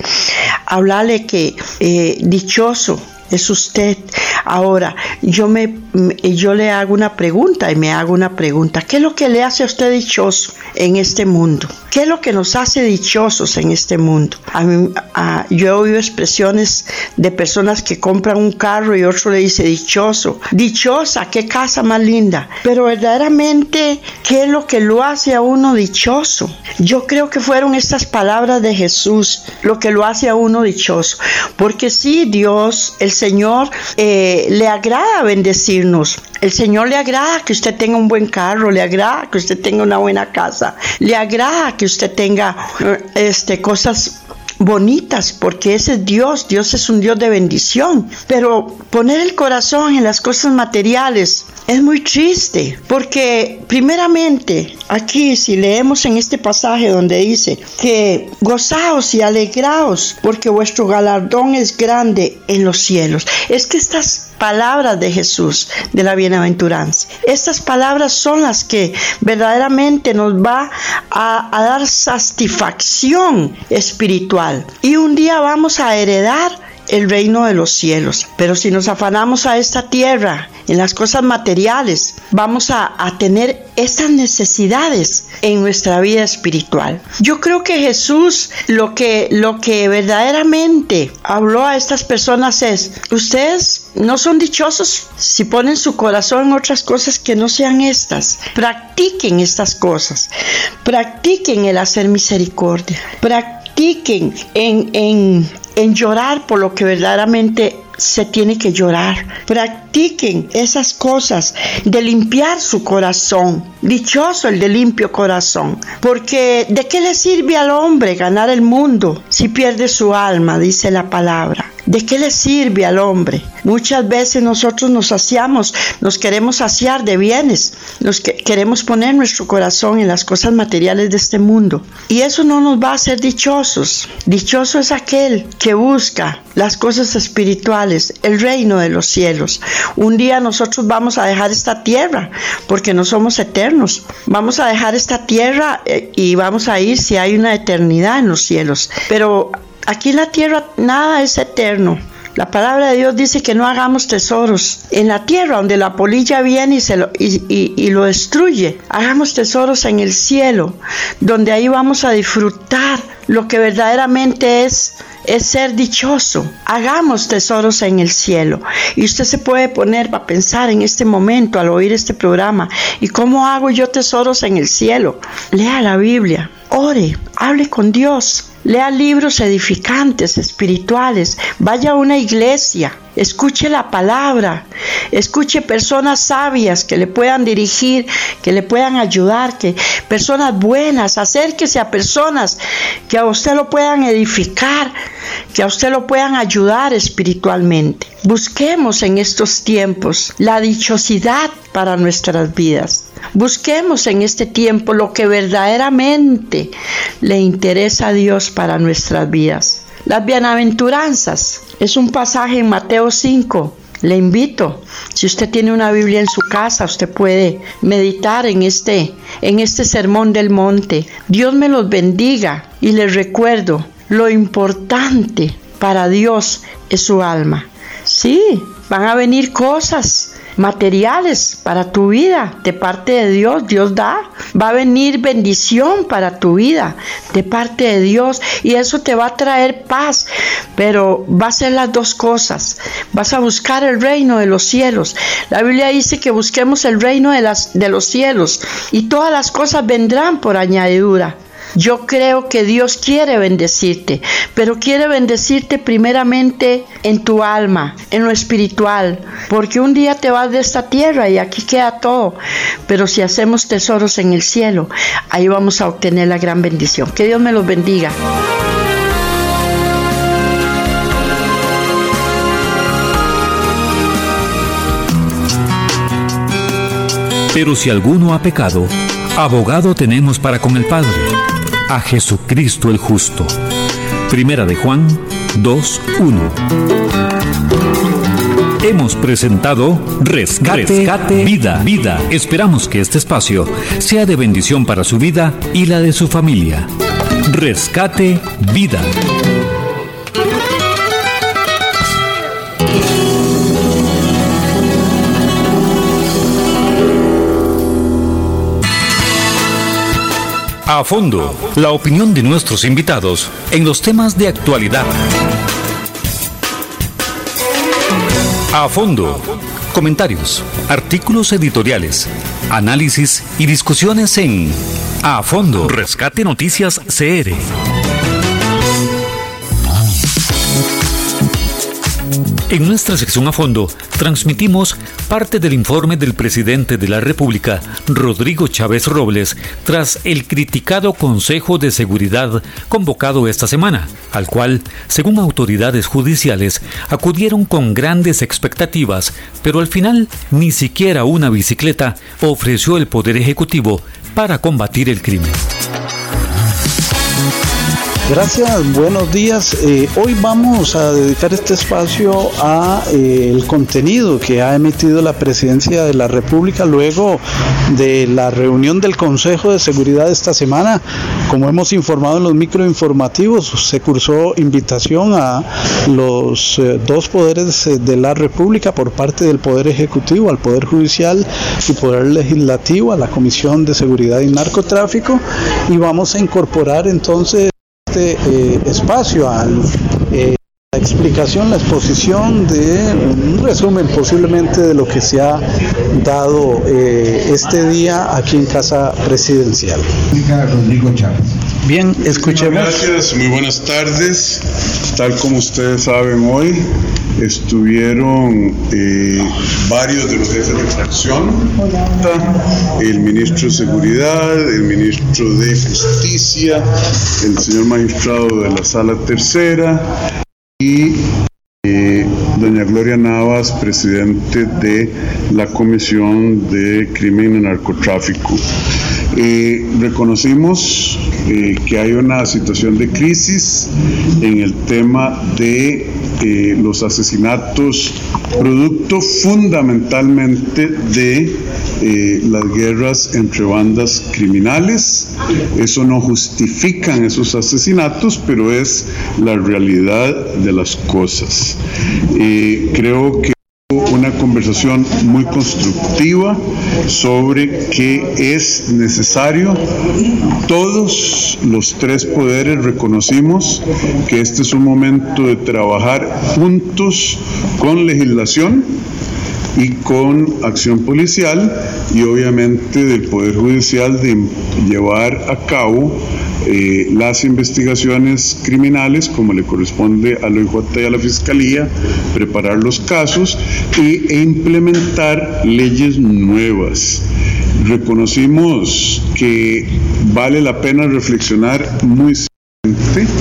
hablarle que eh, dichoso es usted. Ahora, yo, me, yo le hago una pregunta y me hago una pregunta. ¿Qué es lo que le hace a usted dichoso en este mundo? ¿Qué es lo que nos hace dichosos en este mundo? yo he oído expresiones de personas que compran un carro y otro le dice dichoso. Dichosa, qué casa más linda. Pero verdaderamente, ¿qué es lo que lo hace a uno dichoso? Yo creo que fueron estas palabras de Jesús lo que lo hace a uno dichoso. Porque si Dios, el Señor eh, le agrada bendecirnos. El Señor le agrada que usted tenga un buen carro, le agrada que usted tenga una buena casa, le agrada que usted tenga eh, este, cosas bonitas, porque ese es Dios, Dios es un Dios de bendición. Pero poner el corazón en las cosas materiales es muy triste, porque primeramente aquí si leemos en este pasaje donde dice que gozaos y alegraos, porque vuestro galardón es grande en los cielos, es que estas palabras de Jesús, de la bienaventuranza. Estas palabras son las que verdaderamente nos va a, dar satisfacción espiritual. Y un día vamos a heredar el reino de los cielos. Pero si nos afanamos a esta tierra, en las cosas materiales, vamos a, tener esas necesidades en nuestra vida espiritual. Yo creo que Jesús lo que, lo que verdaderamente habló a estas personas es, ustedes no son dichosos si ponen su corazón en otras cosas que no sean estas. Practiquen estas cosas. Practiquen el hacer misericordia. Practiquen en, en en llorar por lo que verdaderamente se tiene que llorar. Practiquen esas cosas de limpiar su corazón. Dichoso el de limpio corazón. Porque ¿de qué le sirve al hombre ganar el mundo si pierde su alma? Dice la palabra. ¿De qué le sirve al hombre? Muchas veces nosotros nos saciamos, nos queremos saciar de bienes, nos queremos poner nuestro corazón en las cosas materiales de este mundo. Y eso no nos va a hacer dichosos. Dichoso es aquel que busca las cosas espirituales, el reino de los cielos. Un día nosotros vamos a dejar esta tierra porque no somos eternos. Vamos a dejar esta tierra eh, y vamos a ir si hay una eternidad en los cielos. Pero Aquí en la tierra nada es eterno. La palabra de Dios dice que no hagamos tesoros en la tierra donde la polilla viene y, se lo, destruye. Hagamos tesoros en el cielo, donde ahí vamos a disfrutar lo que verdaderamente es es ser dichoso. Hagamos tesoros en el cielo. Y usted se puede poner a pensar en este momento al oír este programa. ¿Y cómo hago yo tesoros en el cielo? Lea la Biblia, ore, hable con Dios. Lea libros edificantes, espirituales. Vaya a una iglesia. Escuche la palabra. Escuche personas sabias que le puedan dirigir, que le puedan ayudar, que personas buenas. Acérquese a personas que a usted lo puedan edificar, que a usted lo puedan ayudar espiritualmente. Busquemos en estos tiempos la dichosidad para nuestras vidas. Busquemos en este tiempo lo que verdaderamente le interesa a Dios para nuestras vidas. Las bienaventuranzas es un pasaje en Mateo 5. Le invito, si usted tiene una Biblia en su casa, usted puede meditar en este en este sermón del monte. Dios me los bendiga y les recuerdo lo importante para Dios es su alma. Sí, van a venir cosas materiales para tu vida de parte de Dios. Dios da. Va a venir bendición para tu vida de parte de Dios y eso te va a traer paz. Pero va a ser las dos cosas. Vas a buscar el reino de los cielos. La Biblia dice que busquemos el reino de, las, de los cielos y todas las cosas vendrán por añadidura. Yo creo que Dios quiere bendecirte, pero quiere bendecirte primeramente en tu alma, en lo espiritual, porque un día te vas de esta tierra y aquí queda todo. Pero si hacemos tesoros en el cielo, ahí vamos a obtener la gran bendición. Que Dios me los bendiga. Pero si alguno ha pecado, abogado tenemos para con el Padre a Jesucristo el justo. Primera de Juan 2.1. Hemos presentado Rescate, Vida, Vida. Esperamos que este espacio sea de bendición para su vida y la de su familia. Rescate Vida. A fondo, la opinión de nuestros invitados en los temas de actualidad. A fondo, comentarios, artículos editoriales, análisis y discusiones en A fondo, Rescate Noticias CR. En nuestra sección a fondo, transmitimos parte del informe del presidente de la República, Rodrigo Chávez Robles, tras el criticado Consejo de Seguridad convocado esta semana, al cual, según autoridades judiciales, acudieron con grandes expectativas, pero al final ni siquiera una bicicleta ofreció el Poder Ejecutivo para combatir el crimen. Gracias, buenos días. Eh, hoy vamos a dedicar este espacio a eh, el contenido que ha emitido la Presidencia de la República luego de la reunión del Consejo de Seguridad esta semana. Como hemos informado en los microinformativos, se cursó invitación a los eh, dos poderes de la República por parte del Poder Ejecutivo, al Poder Judicial y Poder Legislativo, a la Comisión de Seguridad y Narcotráfico y vamos a incorporar entonces este eh, espacio a eh, la explicación, la exposición de un resumen posiblemente de lo que se ha dado eh, este día aquí en Casa Presidencial. Rodrigo Chávez. Bien, escuchemos. Gracias, muy buenas tardes. Tal como ustedes saben hoy, estuvieron eh, varios de los jefes de fracción, el ministro de Seguridad, el ministro de Justicia, el señor magistrado de la Sala Tercera y eh, doña Gloria Navas, presidente de la Comisión de Crimen y Narcotráfico. Eh, reconocimos eh, que hay una situación de crisis en el tema de eh, los asesinatos, producto fundamentalmente de las guerras entre bandas criminales. Eso no justifican esos asesinatos, pero es la realidad de las cosas. creo que una conversación muy constructiva sobre que es necesario. Todos los tres poderes reconocimos que este es un momento de trabajar juntos con legislación y con acción policial y obviamente del Poder Judicial de llevar a cabo eh, las investigaciones criminales como le corresponde a la OIJ y a la Fiscalía, preparar los casos e implementar leyes nuevas. Reconocimos que vale la pena reflexionar muy seriamente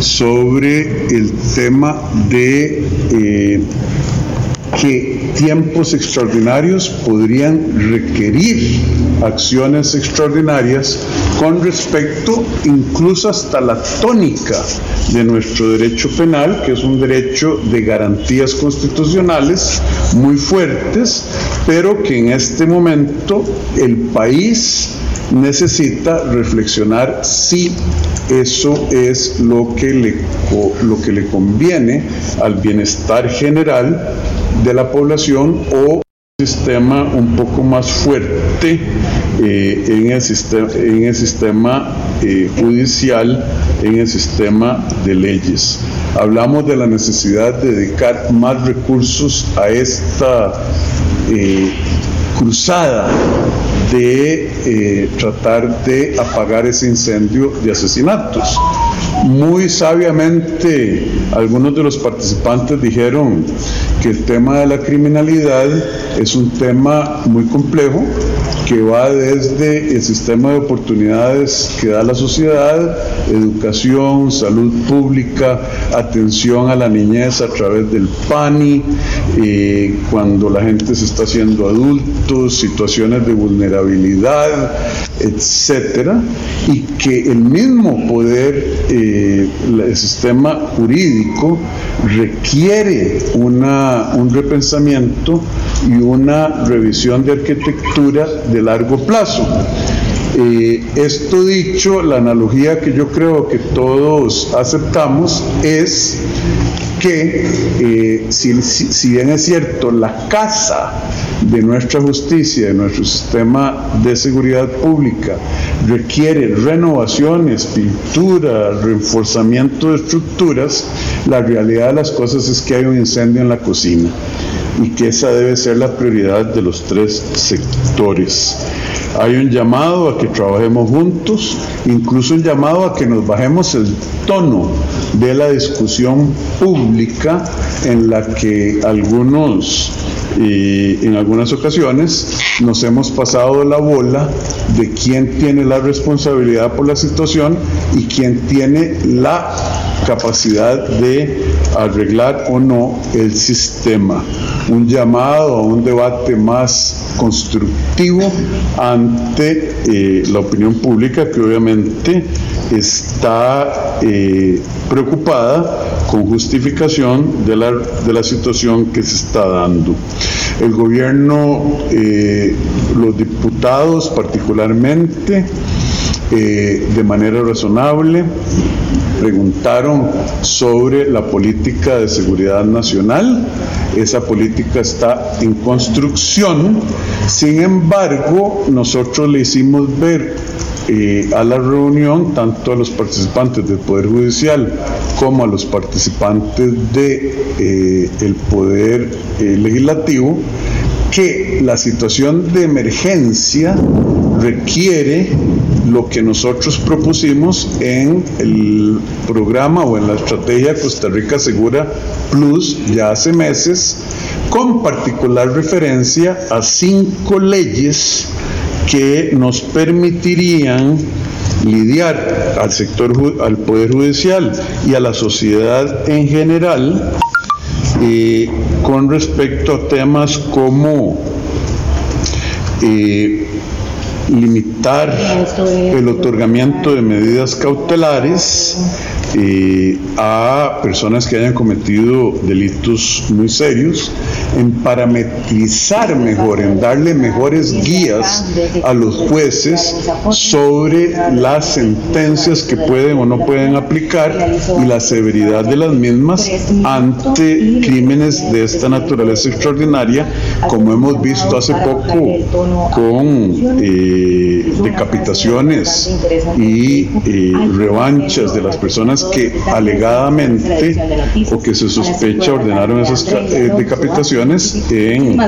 sobre el tema de eh, que tiempos extraordinarios podrían requerir acciones extraordinarias con respecto incluso hasta la tónica de nuestro derecho penal, que es un derecho de garantías constitucionales muy fuertes, pero que en este momento el país necesita reflexionar si eso es lo que le, lo que le conviene al bienestar general de la población o sistema un poco más fuerte eh, en el sistema, en el sistema eh, judicial, en el sistema de leyes. Hablamos de la necesidad de dedicar más recursos a esta eh, cruzada de tratar de apagar ese incendio de asesinatos. Muy sabiamente algunos de los participantes dijeron que el tema de la criminalidad es un tema muy complejo que va desde el sistema de oportunidades que da la sociedad, educación, salud pública, atención a la niñez a través del PANI, eh, cuando la gente se está haciendo adultos, situaciones de vulnerabilidad, etcétera, y que el mismo poder, eh, el sistema jurídico requiere una, un repensamiento y una revisión de arquitectura de largo plazo. Eh, esto dicho, la analogía que yo creo que todos aceptamos es que eh, si, bien es cierto, la casa de nuestra justicia, de nuestro sistema de seguridad pública, requiere renovaciones, pintura, reforzamiento de estructuras, la realidad de las cosas es que hay un incendio en la cocina y que esa debe ser la prioridad de los tres sectores. Hay un llamado a que trabajemos juntos, incluso un llamado a que nos bajemos el tono de la discusión pública en la que algunos en algunas ocasiones nos hemos pasado la bola de quién tiene la responsabilidad por la situación y quién tiene la capacidad de arreglar o no el sistema. Un llamado a un debate más constructivo ante eh, la opinión pública que obviamente está eh, preocupada con justificación de la, de la situación que se está dando. El gobierno, eh, los diputados particularmente, de manera razonable, preguntaron sobre la política de seguridad nacional. Esa política está en construcción. Sin embargo, nosotros le hicimos ver eh, a la reunión, tanto a los participantes del Poder Judicial como a los participantes del de, eh, Poder eh, Legislativo, que la situación de emergencia requiere lo que nosotros propusimos en el programa o en la estrategia Costa Rica Segura Plus ya hace meses, con particular referencia a cinco leyes que nos permitirían lidiar al sector, al Poder Judicial y a la sociedad en general eh, con respecto a temas como eh, limitar el otorgamiento de medidas cautelares eh, a personas que hayan cometido delitos muy serios, en parametrizar mejor, en darle mejores guías a los jueces sobre las sentencias que pueden o no pueden aplicar y la severidad de las mismas ante crímenes de esta naturaleza extraordinaria, como hemos visto hace poco con eh, decapitaciones y eh, revanchas de las personas que alegadamente o que se sospecha ordenaron esas eh, decapitaciones en,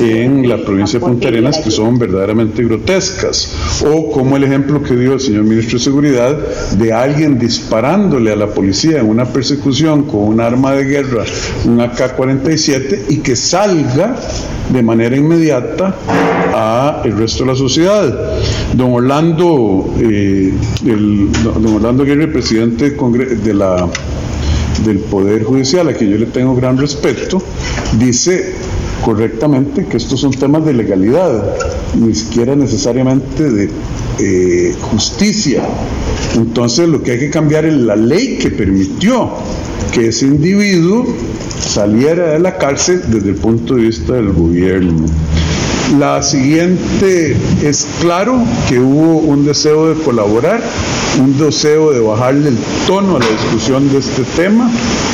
en la provincia de Punta Arenas que son verdaderamente grotescas. O como el ejemplo que dio el señor ministro de Seguridad de alguien disparándole a la policía en una persecución con un arma de guerra, un AK-47, y que salga de manera inmediata a el resto de la sociedad. Don Orlando, eh, don Orlando Guerre, presidente de del Poder Judicial, a quien yo le tengo gran respeto, dice correctamente que estos son temas de legalidad, ni siquiera necesariamente de eh, justicia. Entonces lo que hay que cambiar es la ley que permitió que ese individuo saliera de la cárcel desde el punto de vista del gobierno. La siguiente es claro que hubo un deseo de colaborar, un deseo de bajarle el tono a la discusión de este tema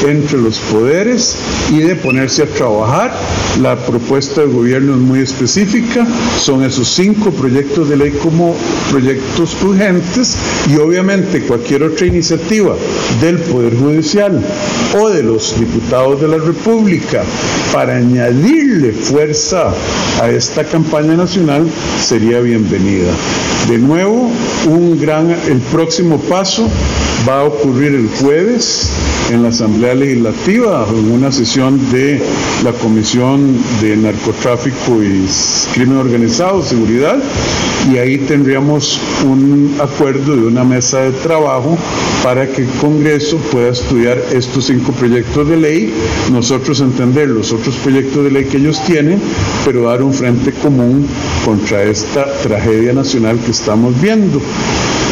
entre los poderes y de ponerse a trabajar. La propuesta del gobierno es muy específica, son esos cinco proyectos de ley como proyectos urgentes y obviamente cualquier otra iniciativa del Poder Judicial o de los diputados de la República para añadirle fuerza a esta campaña nacional sería bienvenida. De nuevo, un gran, el próximo paso va a ocurrir el jueves en la Asamblea Legislativa, en una sesión de la Comisión de Narcotráfico y Crimen Organizado, Seguridad, y ahí tendríamos un acuerdo de una mesa de trabajo para que el Congreso pueda estudiar estos cinco proyectos de ley, nosotros entender los otros proyectos de ley que ellos tienen, pero dar un frente común contra esta tragedia nacional que estamos viendo.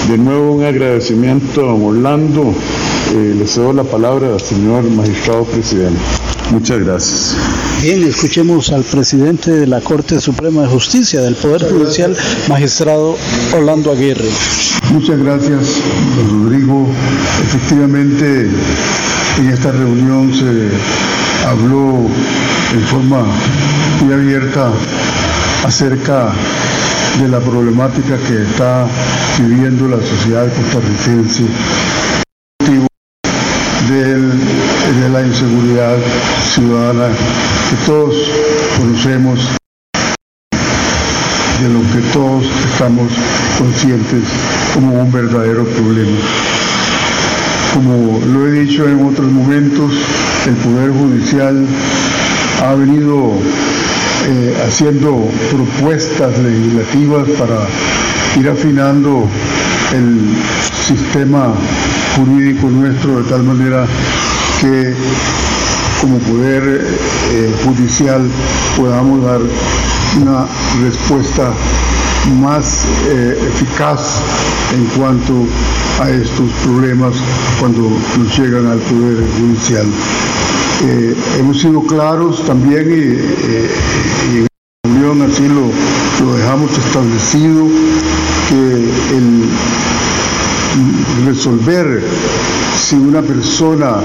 De nuevo un agradecimiento a Orlando. Eh, le cedo la palabra al señor magistrado presidente. Muchas gracias. Bien, escuchemos al presidente de la Corte Suprema de Justicia del Poder Judicial, magistrado Orlando Aguirre. Muchas gracias, don Rodrigo. Efectivamente, en esta reunión se habló en forma muy abierta acerca de la problemática que está viviendo la sociedad costarricense de la inseguridad ciudadana que todos conocemos, de lo que todos estamos conscientes como un verdadero problema. Como lo he dicho en otros momentos, el Poder Judicial ha venido eh, haciendo propuestas legislativas para ir afinando el sistema jurídico nuestro de tal manera que como poder eh, judicial podamos dar una respuesta más eh, eficaz en cuanto a estos problemas cuando nos llegan al poder judicial. Eh, hemos sido claros también y, en la reunión así lo, lo dejamos establecido que el resolver si una persona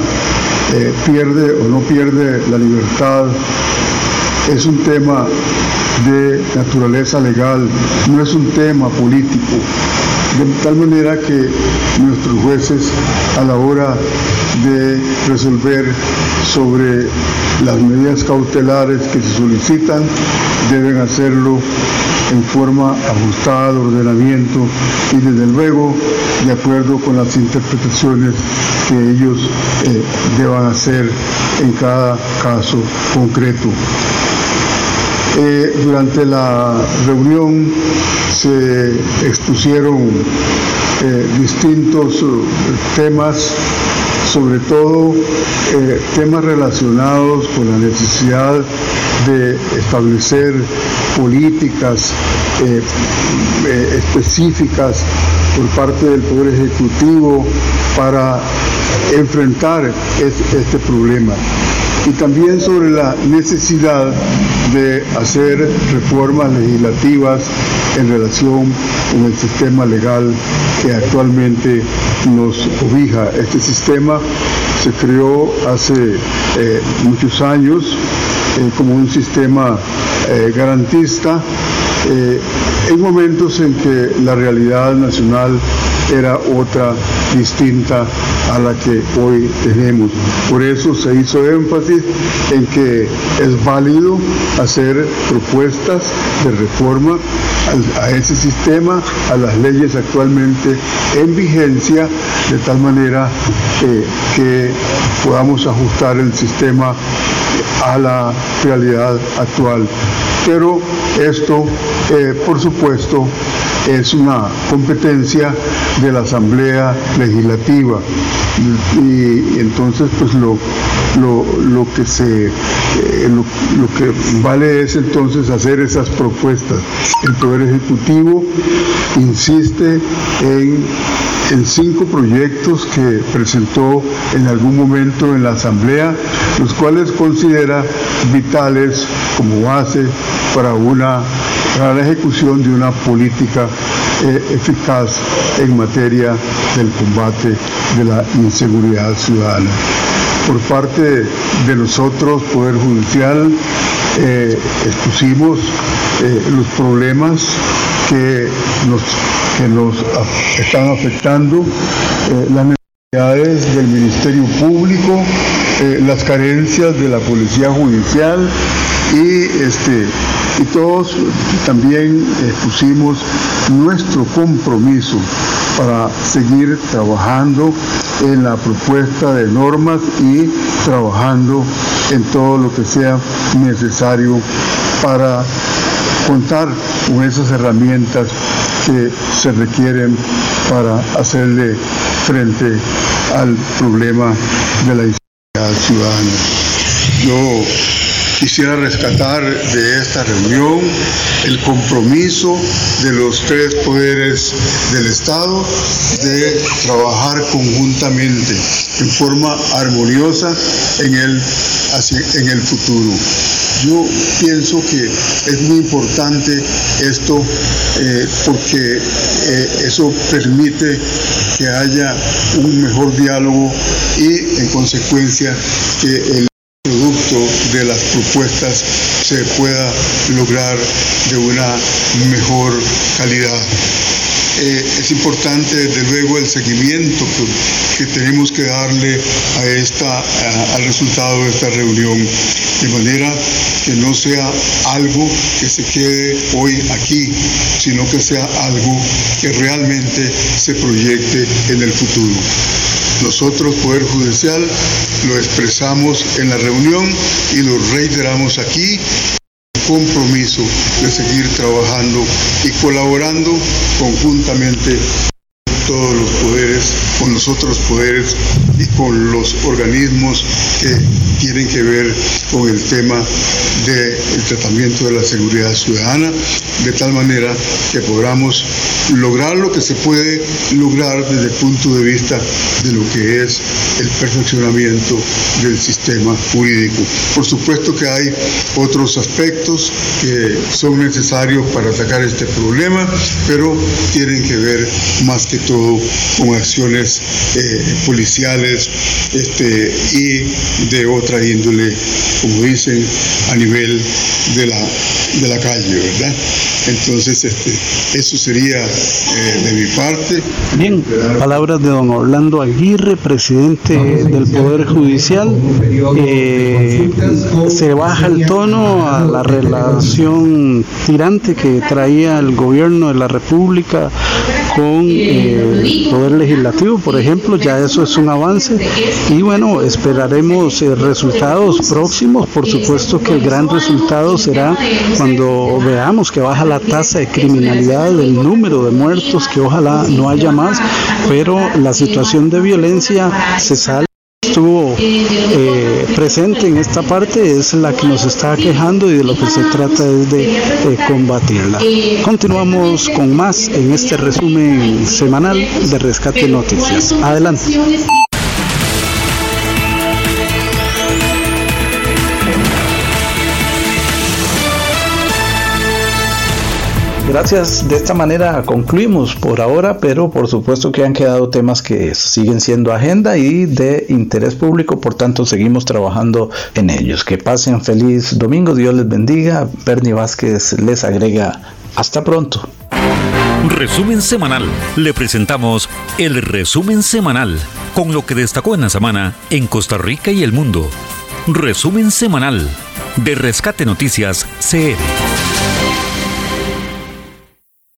eh, pierde o no pierde la libertad es un tema de naturaleza legal, no es un tema político. De tal manera que nuestros jueces a la hora de resolver sobre las medidas cautelares que se solicitan deben hacerlo en forma ajustada al ordenamiento y desde luego de acuerdo con las interpretaciones que ellos eh, deban hacer en cada caso concreto. Eh, durante la reunión se expusieron eh, distintos temas sobre todo temas relacionados con la necesidad de establecer políticas eh, eh, específicas por parte del Poder Ejecutivo para enfrentar este problema y también sobre la necesidad de hacer reformas legislativas en relación con el sistema legal que actualmente nos cobija. Este sistema se creó hace eh, muchos años eh, como un sistema eh, garantista en momentos en que la realidad nacional era otra distinta a la que hoy tenemos. Por eso se hizo énfasis en que es válido hacer propuestas de reforma a ese sistema, a las leyes actualmente en vigencia, de tal manera que podamos ajustar el sistema a la realidad actual. Pero esto, eh, por supuesto, es una competencia de la Asamblea Legislativa. Y, entonces, pues lo, lo, que se eh, lo, que vale es entonces hacer esas propuestas. El Poder Ejecutivo insiste en en cinco proyectos que presentó en algún momento en la Asamblea, los cuales considera vitales como base para, una, para la ejecución de una política eh, eficaz en materia del combate de la inseguridad ciudadana. por parte de nosotros, Poder Judicial, eh, expusimos eh, los problemas que nos, que nos están afectando, eh, las necesidades del Ministerio Público, las carencias de la Policía Judicial y, este, y todos también expusimos nuestro compromiso para seguir trabajando en la propuesta de normas y trabajando en todo lo que sea necesario para contar con esas herramientas que se requieren para hacerle frente al problema de la inseguridad ciudadana. Yo Quisiera rescatar de esta reunión el compromiso de los tres poderes del Estado de trabajar conjuntamente en forma armoniosa en el, en el futuro. Yo pienso que es muy importante esto eh, porque eh, eso permite que haya un mejor diálogo y en consecuencia que el producto de las propuestas se pueda lograr de una mejor calidad. Eh, es importante, desde luego, el seguimiento que, tenemos que darle a esta, al resultado de esta reunión, de manera que no sea algo que se quede hoy aquí, sino que sea algo que realmente se proyecte en el futuro. Nosotros, Poder Judicial, lo expresamos en la reunión y lo reiteramos aquí. Compromiso de seguir trabajando y colaborando conjuntamente todos los poderes, con los otros poderes y con los organismos que tienen que ver con el tema del tratamiento de la seguridad ciudadana, de tal manera que podamos lograr lo que se puede lograr desde el punto de vista de lo que es el perfeccionamiento del sistema jurídico. Por supuesto que hay otros aspectos que son necesarios para atacar este problema, pero tienen que ver más que todo con acciones eh, policiales este, y de otra índole, como dicen, a nivel de la, de la calle, ¿verdad? Entonces, este, eso sería eh, de mi parte. Bien, palabras de don Orlando Aguirre, presidente del Poder Judicial. Eh, se baja el tono a la relación tirante que traía el gobierno de la República con eh, el Poder Legislativo, por ejemplo, ya eso es un avance. Y bueno, esperaremos resultados próximos. Por supuesto que el gran resultado será cuando veamos que baja la tasa de criminalidad, el número de muertos, que ojalá no haya más, pero la situación de violencia se sale estuvo eh, presente en esta parte es la que nos está quejando y de lo que se trata es de combatirla. Continuamos con más en este resumen semanal de Rescate Noticias. Adelante. Gracias. De esta manera concluimos por ahora, pero por supuesto que han quedado temas que siguen siendo agenda y de interés público, por tanto seguimos trabajando en ellos. Que pasen feliz domingo, Dios les bendiga. Bernie Vázquez les agrega hasta pronto. Resumen semanal. Le presentamos el resumen semanal con lo que destacó en la semana en Costa Rica y el mundo. Resumen semanal de Rescate Noticias CR.